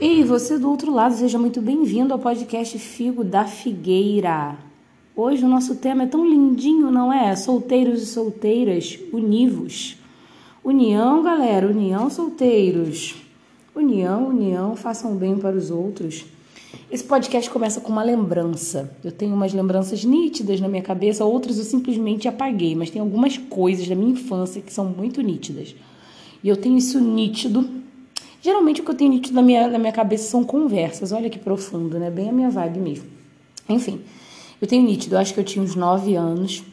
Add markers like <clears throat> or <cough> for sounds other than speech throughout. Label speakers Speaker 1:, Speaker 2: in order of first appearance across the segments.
Speaker 1: Ei, você do outro lado, seja muito bem-vindo ao podcast Figo da Figueira. Hoje o nosso tema é tão lindinho, não é? Solteiros e solteiras, univos. União, galera, união, solteiros. União, união, façam bem para os outros. Esse podcast começa com uma lembrança. Eu tenho umas lembranças nítidas na minha cabeça, outras eu simplesmente apaguei, mas tem algumas coisas da minha infância que são muito nítidas. E eu tenho isso nítido Geralmente o que eu tenho nítido na minha, na minha cabeça são conversas. Olha que profundo, né? Bem a minha vibe mesmo. Enfim, eu tenho nítido, eu acho que eu tinha uns 9 anos.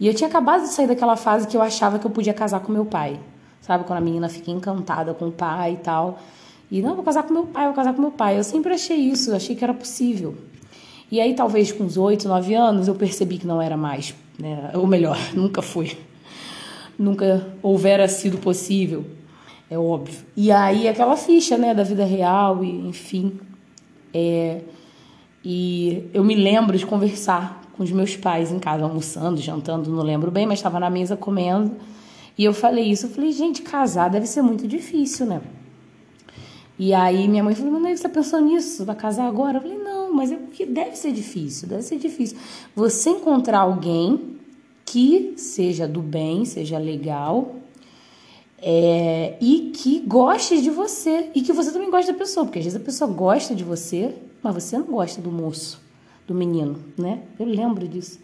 Speaker 1: E eu tinha acabado de sair daquela fase que eu achava que eu podia casar com meu pai. Sabe? Quando a menina fica encantada com o pai e tal. E não, vou casar com meu pai, vou casar com meu pai. Eu sempre achei isso, achei que era possível. E aí, talvez com uns 8, 9 anos, eu percebi que não era mais. Né? Ou melhor, <laughs> nunca foi. Nunca houvera sido possível é óbvio. E aí aquela ficha, né, da vida real e enfim. É, e eu me lembro de conversar com os meus pais em casa, almoçando, jantando, não lembro bem, mas estava na mesa comendo. E eu falei isso, eu falei, gente, casar deve ser muito difícil, né? E aí minha mãe falou, mas você tá pensando nisso? Vai casar agora? Eu falei, não, mas é porque deve ser difícil, deve ser difícil. Você encontrar alguém que seja do bem, seja legal, é, e que goste de você e que você também goste da pessoa, porque às vezes a pessoa gosta de você, mas você não gosta do moço, do menino, né? Eu lembro disso.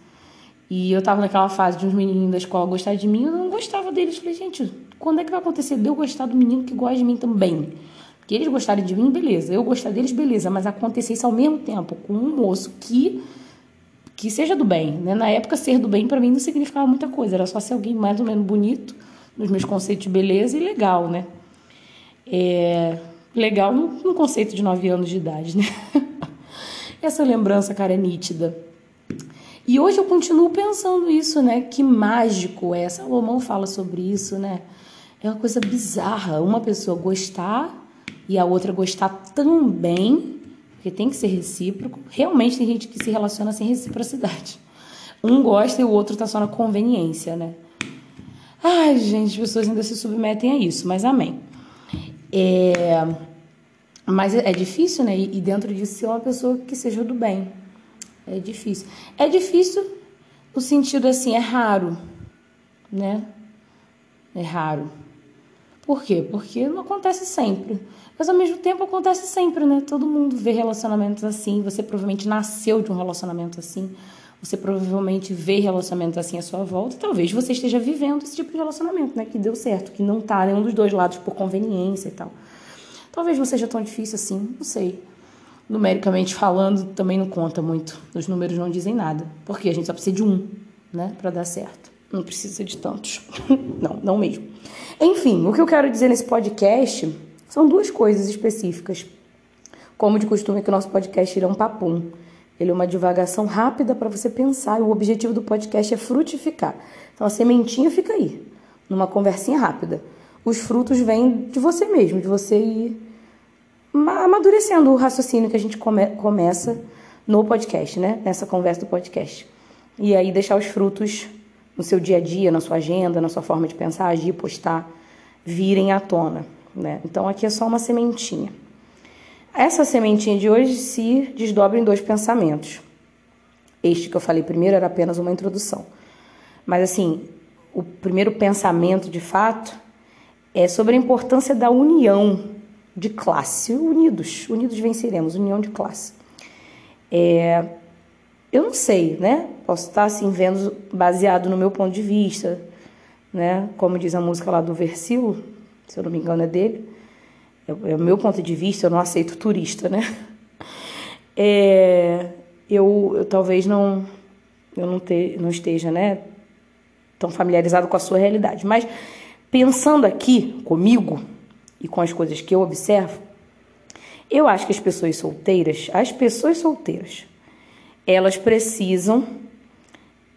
Speaker 1: E eu tava naquela fase de uns menininhos da escola gostar de mim, eu não gostava deles. Falei, gente, quando é que vai acontecer de eu gostar do menino que gosta de mim também? Que eles gostarem de mim, beleza. Eu gostar deles, beleza. Mas acontecer isso ao mesmo tempo com um moço que que seja do bem, né? Na época, ser do bem para mim não significava muita coisa. Era só ser alguém mais ou menos bonito nos meus conceitos de beleza e legal, né? É, legal no, conceito de 9 anos de idade, né? <laughs> Essa lembrança, cara, é nítida. E hoje eu continuo pensando isso, né? Que mágico é. Salomão fala sobre isso, né? É uma coisa bizarra. Uma pessoa gostar e a outra gostar também, porque tem que ser recíproco. Realmente tem gente que se relaciona sem reciprocidade. Um gosta e o outro tá só na conveniência, né? Ai, gente, as pessoas ainda se submetem a isso, mas amém. É, mas é difícil, né? E dentro disso ser uma pessoa que seja do bem. É difícil. É difícil no sentido assim, é raro, né? É raro. Por quê? Porque não acontece sempre. Mas ao mesmo tempo acontece sempre, né? Todo mundo vê relacionamentos assim. Você provavelmente nasceu de um relacionamento assim. Você provavelmente vê relacionamentos assim à sua volta, talvez você esteja vivendo esse tipo de relacionamento, né? Que deu certo, que não tá nenhum dos dois lados por conveniência e tal. Talvez não seja tão difícil assim, não sei. Numericamente falando, também não conta muito. Os números não dizem nada. Porque a gente só precisa de um, né, para dar certo. Não precisa de tantos. <laughs> não, não mesmo. Enfim, o que eu quero dizer nesse podcast são duas coisas específicas. Como de costume, que o nosso podcast irá um papum. Ele é uma divagação rápida para você pensar. E o objetivo do podcast é frutificar. Então a sementinha fica aí, numa conversinha rápida. Os frutos vêm de você mesmo, de você ir amadurecendo o raciocínio que a gente come começa no podcast, né? Nessa conversa do podcast. E aí deixar os frutos no seu dia a dia, na sua agenda, na sua forma de pensar, agir, postar, virem à tona, né? Então aqui é só uma sementinha. Essa sementinha de hoje se desdobra em dois pensamentos. Este que eu falei primeiro era apenas uma introdução. Mas assim, o primeiro pensamento de fato é sobre a importância da união de classe. Unidos, unidos venceremos, união de classe. É, eu não sei, né? Posso estar assim vendo baseado no meu ponto de vista, né? Como diz a música lá do versículo, se eu não me engano é dele é, é o meu ponto de vista, eu não aceito turista, né? <laughs> É, eu, eu talvez não eu não, te, não esteja, né, tão familiarizado com a sua realidade, mas pensando aqui comigo e com as coisas que eu observo, eu acho que as pessoas solteiras, as pessoas solteiras, elas precisam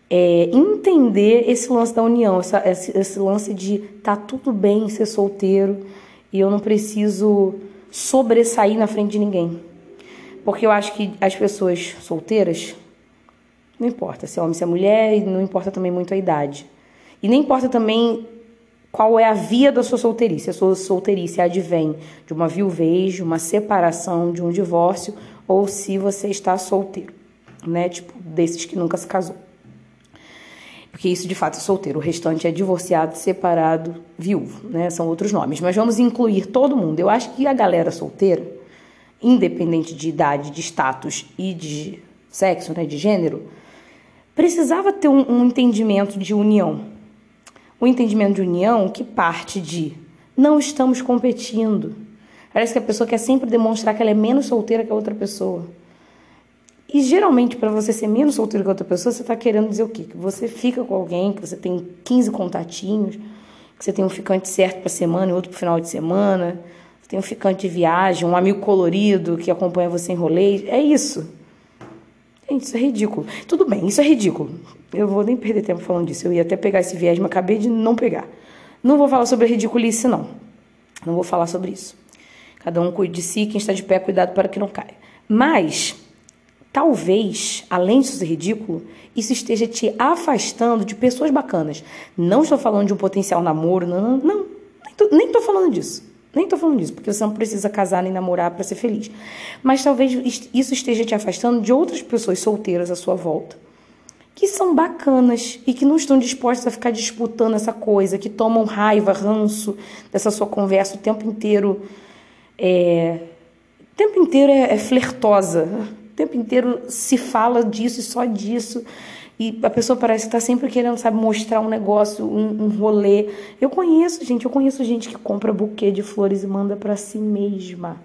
Speaker 1: é, entender esse lance da união, essa, esse, esse lance de tá tudo bem ser solteiro, e eu não preciso sobressair na frente de ninguém. Porque eu acho que as pessoas solteiras, não importa se é homem, se é mulher, e não importa também muito a idade. E nem importa também qual é a via da sua solteirice. A sua solteirice advém de uma viuvez, de uma separação, de um divórcio, ou se você está solteiro, né? Tipo, desses que nunca se casou. Porque isso de fato é solteiro, o restante é divorciado, separado, viúvo, né? São outros nomes. Mas vamos incluir todo mundo. Eu acho que a galera solteira, independente de idade, de status e de sexo, né, de gênero, precisava ter um, um entendimento de união o entendimento de união que parte de não estamos competindo. Parece que a pessoa quer sempre demonstrar que ela é menos solteira que a outra pessoa. E geralmente, para você ser menos solteiro que a outra pessoa, você está querendo dizer o quê? Que você fica com alguém, que você tem 15 contatinhos, que você tem um ficante certo para semana e outro para final de semana, você tem um ficante de viagem, um amigo colorido que acompanha você em rolê. É isso. Gente, isso é ridículo. Tudo bem, isso é ridículo. Eu vou nem perder tempo falando disso. Eu ia até pegar esse viés, mas acabei de não pegar. Não vou falar sobre ridiculice, não. Não vou falar sobre isso. Cada um cuide de si, quem está de pé, cuidado para que não caia. Mas, talvez, além disso ser ridículo, isso esteja te afastando de pessoas bacanas. Não estou falando de um potencial namoro, não, não, não nem estou falando disso. Nem tô falando disso, porque você não precisa casar nem namorar para ser feliz. Mas talvez isso esteja te afastando de outras pessoas solteiras à sua volta, que são bacanas e que não estão dispostas a ficar disputando essa coisa, que tomam raiva, ranço dessa sua conversa o tempo inteiro. É... O tempo inteiro é, é flertosa, o tempo inteiro se fala disso e só disso e a pessoa parece estar tá sempre querendo, sabe, mostrar um negócio, um, um rolê. Eu conheço, gente, eu conheço gente que compra buquê de flores e manda para si mesma.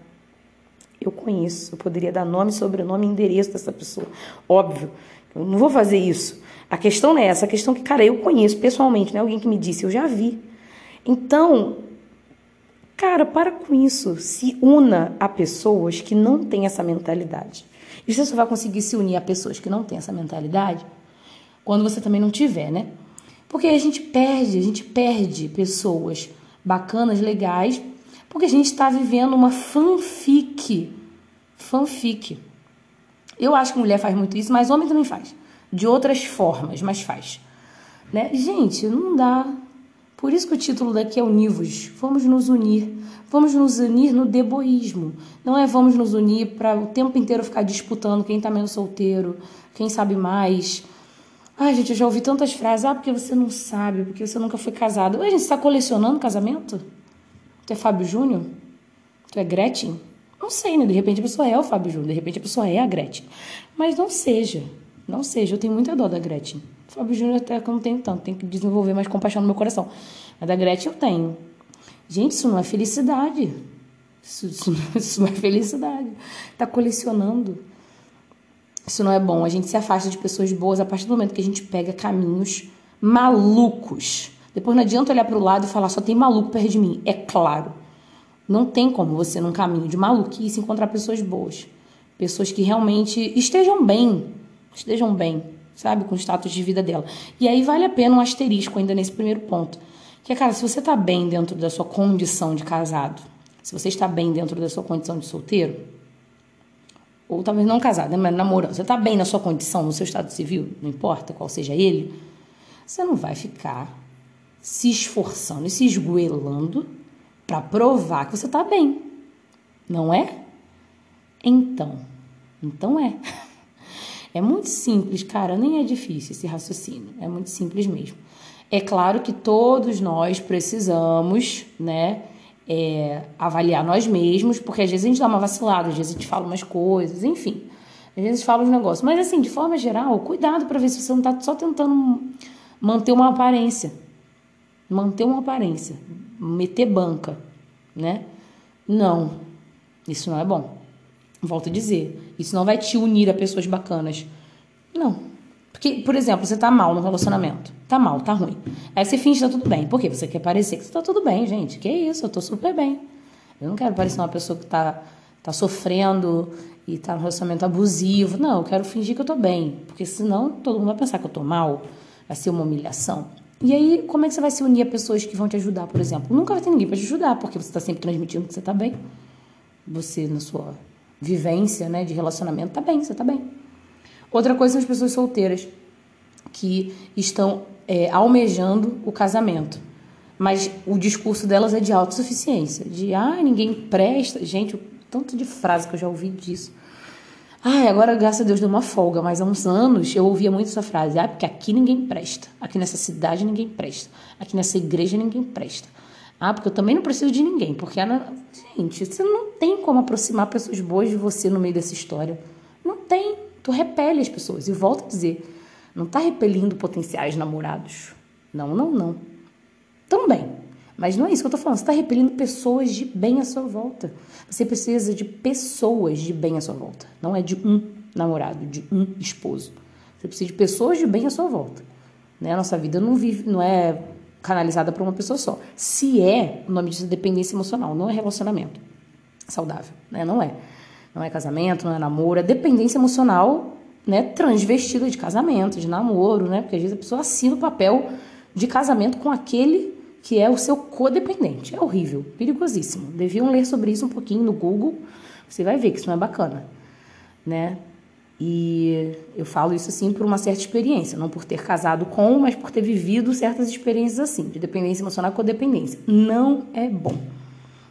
Speaker 1: Eu conheço, eu poderia dar nome, sobrenome e endereço dessa pessoa. Óbvio, eu não vou fazer isso. A questão não é essa, a questão é que, cara, eu conheço pessoalmente, não é alguém que me disse, eu já vi. Então, cara, para com isso. Se una a pessoas que não têm essa mentalidade. E você só vai conseguir se unir a pessoas que não têm essa mentalidade quando você também não tiver, né? Porque a gente perde, a gente perde pessoas bacanas, legais, porque a gente está vivendo uma fanfic. Fanfic. Eu acho que mulher faz muito isso, mas homem também faz. De outras formas, mas faz. Né? Gente, não dá. Por isso que o título daqui é Univos. Vamos nos unir. Vamos nos unir no deboísmo. Não é vamos nos unir para o tempo inteiro ficar disputando quem está menos solteiro, quem sabe mais Ai, gente, eu já ouvi tantas frases. Ah, porque você não sabe, porque você nunca foi casado. Ué, gente, você está colecionando casamento? Tu é Fábio Júnior? Tu é Gretchen? Não sei, né? De repente a pessoa é o Fábio Júnior, de repente a pessoa é a Gretchen. Mas não seja. Não seja. Eu tenho muita dó da Gretchen. Fábio Júnior até que eu não tenho tanto. Tenho que desenvolver mais compaixão no meu coração. Mas da Gretchen eu tenho. Gente, isso não é felicidade. Isso, isso, <laughs> isso não é felicidade. Tá colecionando. Isso não é bom. A gente se afasta de pessoas boas a partir do momento que a gente pega caminhos malucos. Depois não adianta olhar para o lado e falar só tem maluco perto de mim. É claro. Não tem como você, num caminho de maluquice, encontrar pessoas boas. Pessoas que realmente estejam bem. Estejam bem, sabe? Com o status de vida dela. E aí vale a pena um asterisco ainda nesse primeiro ponto. Que é, cara, se você está bem dentro da sua condição de casado, se você está bem dentro da sua condição de solteiro, ou talvez não casado, né, mas namorando, você está bem na sua condição, no seu estado civil, não importa qual seja ele, você não vai ficar se esforçando e se esgoelando para provar que você está bem, não é? Então, então é. <laughs> É muito simples, cara, nem é difícil esse raciocínio, é muito simples mesmo. É claro que todos nós precisamos, né? é, avaliar nós mesmos, porque às vezes a gente dá uma vacilada, às vezes a gente fala umas coisas, enfim. Às vezes fala uns negócios. Mas assim, de forma geral, cuidado para ver se você não está só tentando manter uma aparência. Manter uma aparência. Meter banca, né? Não. Isso não é bom. Volto a dizer. Isso não vai te unir a pessoas bacanas. Não. Porque, por exemplo, você tá mal no relacionamento. Tá mal, tá ruim. Aí você finge que tá tudo bem. Por quê? Você quer parecer que você tá tudo bem, gente. Que isso, eu tô super bem. Eu não quero parecer uma pessoa que tá, tá sofrendo e tá no relacionamento abusivo. Não, eu quero fingir que eu tô bem. Porque senão todo mundo vai pensar que eu tô mal. Vai ser uma humilhação. E aí, como é que você vai se unir a pessoas que vão te ajudar, por exemplo? Nunca vai ter ninguém para te ajudar, porque você está sempre transmitindo que você tá bem. Você, na sua vivência né, de relacionamento, tá bem, você tá bem. Outra coisa são as pessoas solteiras que estão é, almejando o casamento. Mas o discurso delas é de autossuficiência, de ah, ninguém presta. Gente, o tanto de frase que eu já ouvi disso. Ah, agora, graças a Deus, deu uma folga, mas há uns anos eu ouvia muito essa frase. Ah, porque aqui ninguém presta. Aqui nessa cidade ninguém presta. Aqui nessa igreja ninguém presta. Ah, porque eu também não preciso de ninguém. Porque, gente, você não tem como aproximar pessoas boas de você no meio dessa história. Não tem. Tu repele as pessoas. E volto a dizer, não está repelindo potenciais namorados. Não, não, não. Também. Mas não é isso que eu estou falando. Você está repelindo pessoas de bem à sua volta. Você precisa de pessoas de bem à sua volta. Não é de um namorado, de um esposo. Você precisa de pessoas de bem à sua volta. Né? A nossa vida não vive, não é canalizada para uma pessoa só. Se é, o nome disso é dependência emocional, não é relacionamento saudável, né? Não é. Não é casamento, não é namoro, é dependência emocional, né, transvestida de casamento, de namoro, né? Porque às vezes a pessoa assina o papel de casamento com aquele que é o seu codependente. É horrível, perigosíssimo. Deviam ler sobre isso um pouquinho no Google. Você vai ver que isso não é bacana, né? E eu falo isso assim por uma certa experiência, não por ter casado com, mas por ter vivido certas experiências assim, de dependência emocional com codependência. Não é bom.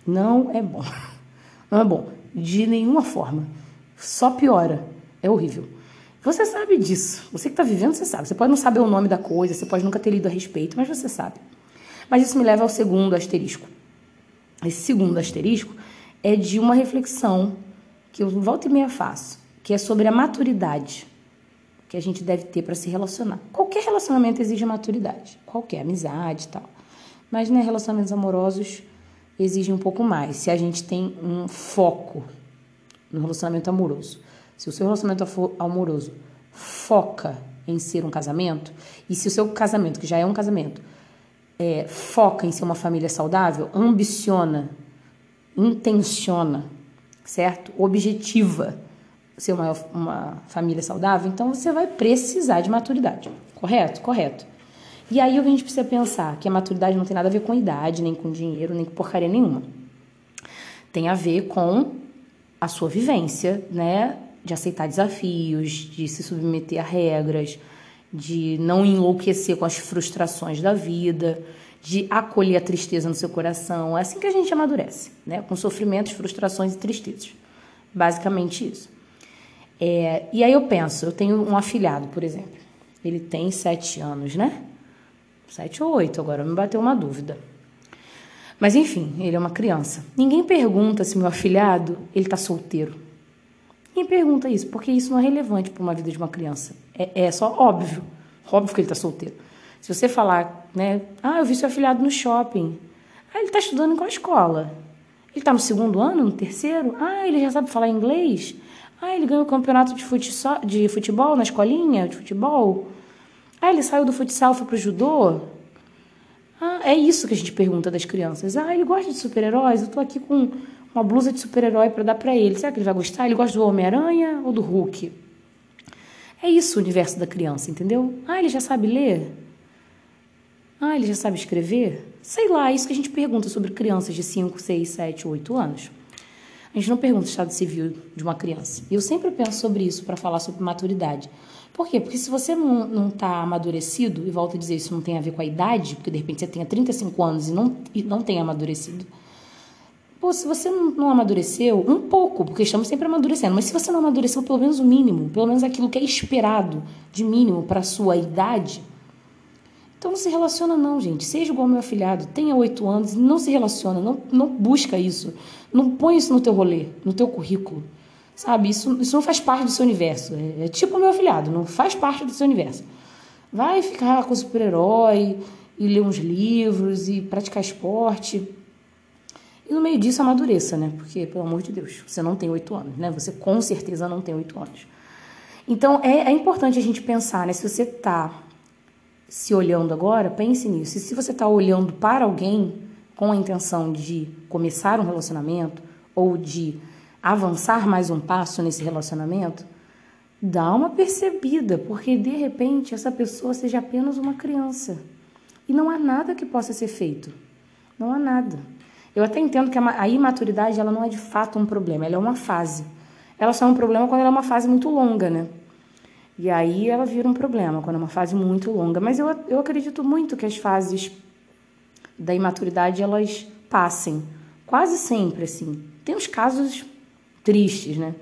Speaker 1: Não é bom. <laughs> Não é bom. De nenhuma forma. Só piora. É horrível. Você sabe disso. Você que está vivendo, você sabe. Você pode não saber o nome da coisa, você pode nunca ter lido a respeito, mas você sabe. Mas isso me leva ao segundo asterisco. Esse segundo asterisco é de uma reflexão que eu volta e meia faço, que é sobre a maturidade que a gente deve ter para se relacionar. Qualquer relacionamento exige maturidade, qualquer amizade e tal. Mas né, relacionamentos amorosos exigem um pouco mais, se a gente tem um foco no relacionamento amoroso. Se o seu relacionamento amoroso foca em ser um casamento, e se o seu casamento, que já é um casamento, é, foca em ser uma família saudável, ambiciona, intenciona, certo? Objetiva ser uma, uma família saudável, então você vai precisar de maturidade, correto? Correto. E aí a gente precisa pensar que a maturidade não tem nada a ver com idade, nem com dinheiro, nem com porcaria nenhuma. Tem a ver com a sua vivência, né? De aceitar desafios, de se submeter a regras, de não enlouquecer com as frustrações da vida, de acolher a tristeza no seu coração. É assim que a gente amadurece, né? Com sofrimentos, frustrações e tristezas. Basicamente isso. É, e aí eu penso, eu tenho um afilhado, por exemplo. Ele tem sete anos, né? Sete ou oito, agora me bateu uma dúvida. Mas enfim, ele é uma criança. Ninguém pergunta se meu afilhado ele está solteiro. Ninguém pergunta isso, porque isso não é relevante para uma vida de uma criança. É, é só óbvio. Óbvio que ele está solteiro. Se você falar, né? Ah, eu vi seu afilhado no shopping. Ah, ele está estudando em qual escola? Ele está no segundo ano, no terceiro? Ah, ele já sabe falar inglês? Ah, ele ganhou o campeonato de, futsal, de futebol na escolinha de futebol? Ah, ele saiu do futsal e foi pro judô? Ah, é isso que a gente pergunta das crianças. Ah, ele gosta de super-heróis? Eu tô aqui com uma blusa de super-herói para dar para ele. Será que ele vai gostar? Ele gosta do Homem-Aranha ou do Hulk? É isso o universo da criança, entendeu? Ah, ele já sabe ler? Ah, ele já sabe escrever? Sei lá, é isso que a gente pergunta sobre crianças de 5, 6, 7, 8 anos. A gente não pergunta o estado civil de uma criança. E eu sempre penso sobre isso para falar sobre maturidade. Por quê? Porque se você não está amadurecido, e volto a dizer, isso não tem a ver com a idade, porque de repente você tenha 35 anos e não, e não tem amadurecido. Pô, se você não, não amadureceu, um pouco, porque estamos sempre amadurecendo, mas se você não amadureceu pelo menos o mínimo, pelo menos aquilo que é esperado de mínimo para sua idade, então não se relaciona não, gente. Seja igual ao meu afilhado, tenha oito anos, não se relaciona, não, não busca isso. Não põe isso no teu rolê, no teu currículo. Sabe? Isso, isso não faz parte do seu universo. É, é tipo o meu afilhado, não faz parte do seu universo. Vai ficar com super-herói e ler uns livros e praticar esporte. E no meio disso amadureça, né? Porque, pelo amor de Deus, você não tem oito anos, né? Você com certeza não tem oito anos. Então é, é importante a gente pensar, né? Se você está se olhando agora, pense nisso. E se você está olhando para alguém com a intenção de começar um relacionamento ou de avançar mais um passo nesse relacionamento, dá uma percebida, porque de repente essa pessoa seja apenas uma criança. E não há nada que possa ser feito. Não há nada. Eu até entendo que a imaturidade ela não é de fato um problema, ela é uma fase. Ela só é um problema quando ela é uma fase muito longa, né? E aí ela vira um problema quando é uma fase muito longa. Mas eu, eu acredito muito que as fases da imaturidade elas passem. Quase sempre, assim. Tem uns casos tristes, né?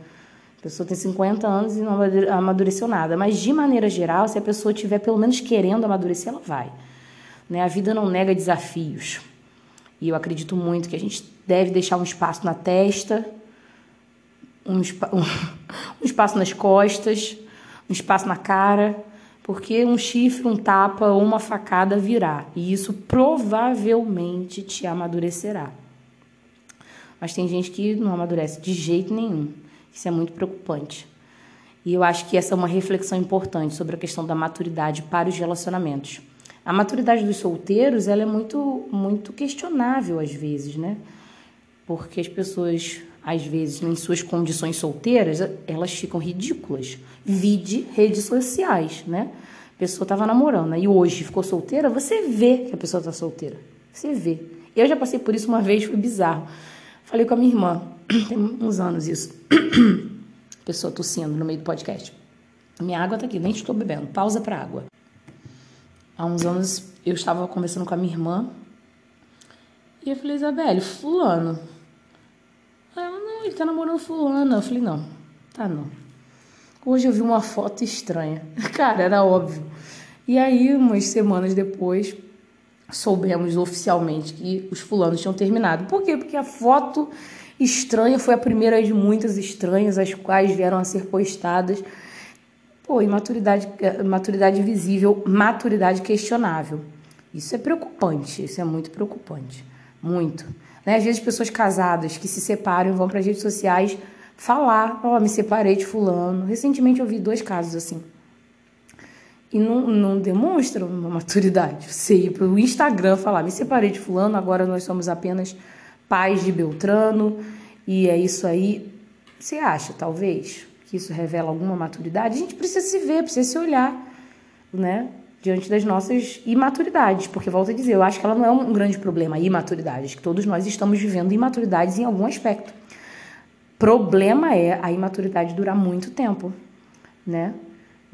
Speaker 1: A pessoa tem 50 anos e não amadureceu nada. Mas, de maneira geral, se a pessoa estiver pelo menos querendo amadurecer, ela vai. Né? A vida não nega desafios. E eu acredito muito que a gente deve deixar um espaço na testa, um, <laughs> um espaço nas costas, um espaço na cara, porque um chifre, um tapa ou uma facada virá. E isso provavelmente te amadurecerá. Mas tem gente que não amadurece de jeito nenhum. Isso é muito preocupante. E eu acho que essa é uma reflexão importante sobre a questão da maturidade para os relacionamentos. A maturidade dos solteiros ela é muito, muito questionável às vezes, né? Porque as pessoas, às vezes, em suas condições solteiras, elas ficam ridículas. Vide redes sociais, né? A pessoa estava namorando e hoje ficou solteira, você vê que a pessoa está solteira. Você vê. Eu já passei por isso uma vez, foi bizarro. Falei com a minha irmã, <clears throat> tem uns anos isso. <clears throat> Pessoa tossindo no meio do podcast. Minha água tá aqui, nem estou bebendo. Pausa para água. Há uns anos eu estava conversando com a minha irmã e eu falei, Isabelle, fulano. Ele tá namorando fulano. Eu falei, não, tá não. Hoje eu vi uma foto estranha. <laughs> Cara, era óbvio. E aí, umas semanas depois, soubemos oficialmente que os fulanos tinham terminado. Por quê? Porque a foto estranha foi a primeira de muitas estranhas, as quais vieram a ser postadas. Pô, imaturidade, maturidade visível, maturidade questionável. Isso é preocupante, isso é muito preocupante. Muito. Né? Às vezes pessoas casadas que se separam vão para as redes sociais falar, ó, oh, me separei de fulano. Recentemente eu vi dois casos assim e não, não demonstram uma maturidade. Você ir para o Instagram falar, me separei de fulano, agora nós somos apenas pais de Beltrano, e é isso aí. Você acha, talvez, que isso revela alguma maturidade? A gente precisa se ver, precisa se olhar, né? Diante das nossas imaturidades, porque volto a dizer, eu acho que ela não é um grande problema, a imaturidade, acho que todos nós estamos vivendo imaturidades em algum aspecto. Problema é a imaturidade durar muito tempo, né?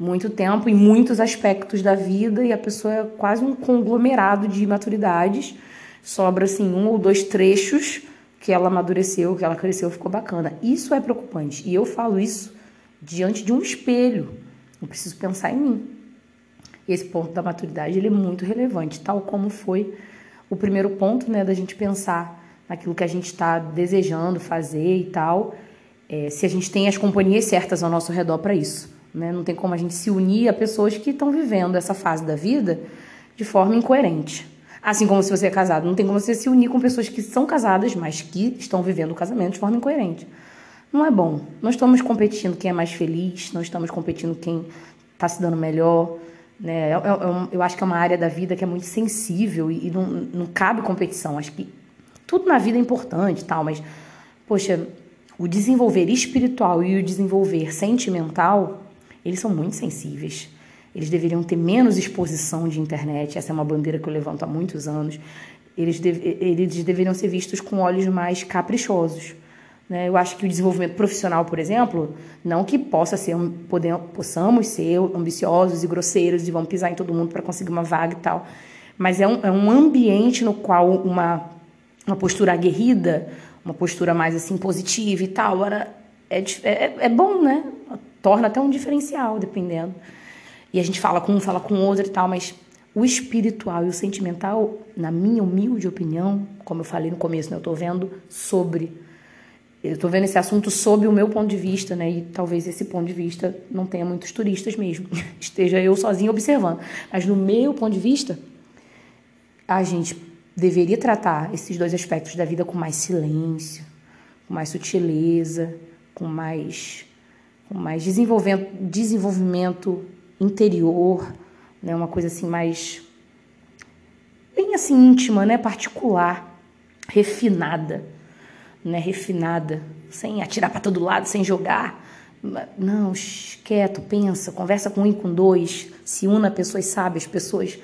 Speaker 1: muito tempo em muitos aspectos da vida e a pessoa é quase um conglomerado de maturidades. Sobra assim um ou dois trechos que ela amadureceu, que ela cresceu, ficou bacana. Isso é preocupante. E eu falo isso diante de um espelho. Eu preciso pensar em mim. Esse ponto da maturidade ele é muito relevante, tal como foi o primeiro ponto, né, da gente pensar naquilo que a gente está desejando fazer e tal. É, se a gente tem as companhias certas ao nosso redor para isso. Né? Não tem como a gente se unir a pessoas que estão vivendo essa fase da vida de forma incoerente. Assim como se você é casado, não tem como você se unir com pessoas que são casadas, mas que estão vivendo o casamento de forma incoerente. Não é bom. Nós estamos competindo quem é mais feliz, nós estamos competindo quem está se dando melhor. Né? Eu, eu, eu, acho que é uma área da vida que é muito sensível e, e não, não cabe competição. Acho que tudo na vida é importante, tal, mas poxa, o desenvolver espiritual e o desenvolver sentimental eles são muito sensíveis. Eles deveriam ter menos exposição de internet. Essa é uma bandeira que eu levanto há muitos anos. Eles, deve, eles deveriam ser vistos com olhos mais caprichosos. Né? Eu acho que o desenvolvimento profissional, por exemplo, não que possa ser, podemos, possamos ser ambiciosos e grosseiros e vamos pisar em todo mundo para conseguir uma vaga e tal, mas é um, é um ambiente no qual uma, uma postura aguerrida, uma postura mais assim positiva e tal, era, é, é, é bom, né? torna até um diferencial, dependendo. E a gente fala com um, fala com outro e tal, mas o espiritual e o sentimental, na minha humilde opinião, como eu falei no começo, né, eu estou vendo sobre. Eu estou vendo esse assunto sob o meu ponto de vista, né? E talvez esse ponto de vista não tenha muitos turistas mesmo. <laughs> Esteja eu sozinho observando. Mas no meu ponto de vista, a gente deveria tratar esses dois aspectos da vida com mais silêncio, com mais sutileza, com mais mais desenvolvimento, desenvolvimento interior, né? Uma coisa assim mais bem assim íntima, né? Particular, refinada, né? Refinada, sem atirar para todo lado, sem jogar. Não, quieto, pensa, conversa com um e com dois, se una pessoas sábias, pessoas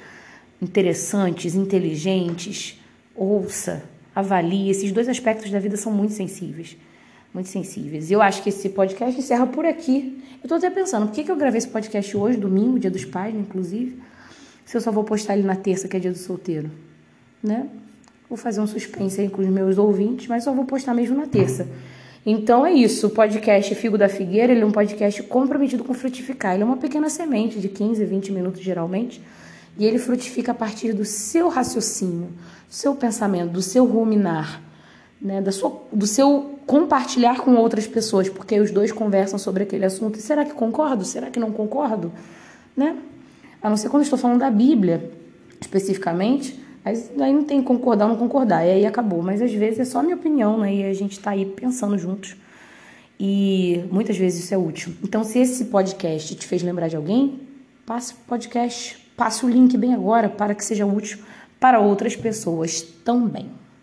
Speaker 1: interessantes, inteligentes, ouça, avalie. Esses dois aspectos da vida são muito sensíveis muito sensíveis. Eu acho que esse podcast encerra por aqui. Eu tô até pensando, por que, que eu gravei esse podcast hoje, domingo, dia dos pais, inclusive, se eu só vou postar ele na terça, que é dia do solteiro, né? Vou fazer um suspense aí com os meus ouvintes, mas só vou postar mesmo na terça. Então é isso, o podcast Figo da Figueira, ele é um podcast comprometido com frutificar. Ele é uma pequena semente de 15, 20 minutos geralmente, e ele frutifica a partir do seu raciocínio, do seu pensamento, do seu ruminar, né, da sua, do seu compartilhar com outras pessoas, porque os dois conversam sobre aquele assunto. E será que concordo? Será que não concordo? Né? A não ser quando estou falando da Bíblia, especificamente, aí não tem concordar ou não concordar, e aí acabou. Mas às vezes é só a minha opinião, né? E a gente está aí pensando juntos. E muitas vezes isso é útil. Então, se esse podcast te fez lembrar de alguém, passe o podcast, passe o link bem agora para que seja útil para outras pessoas também.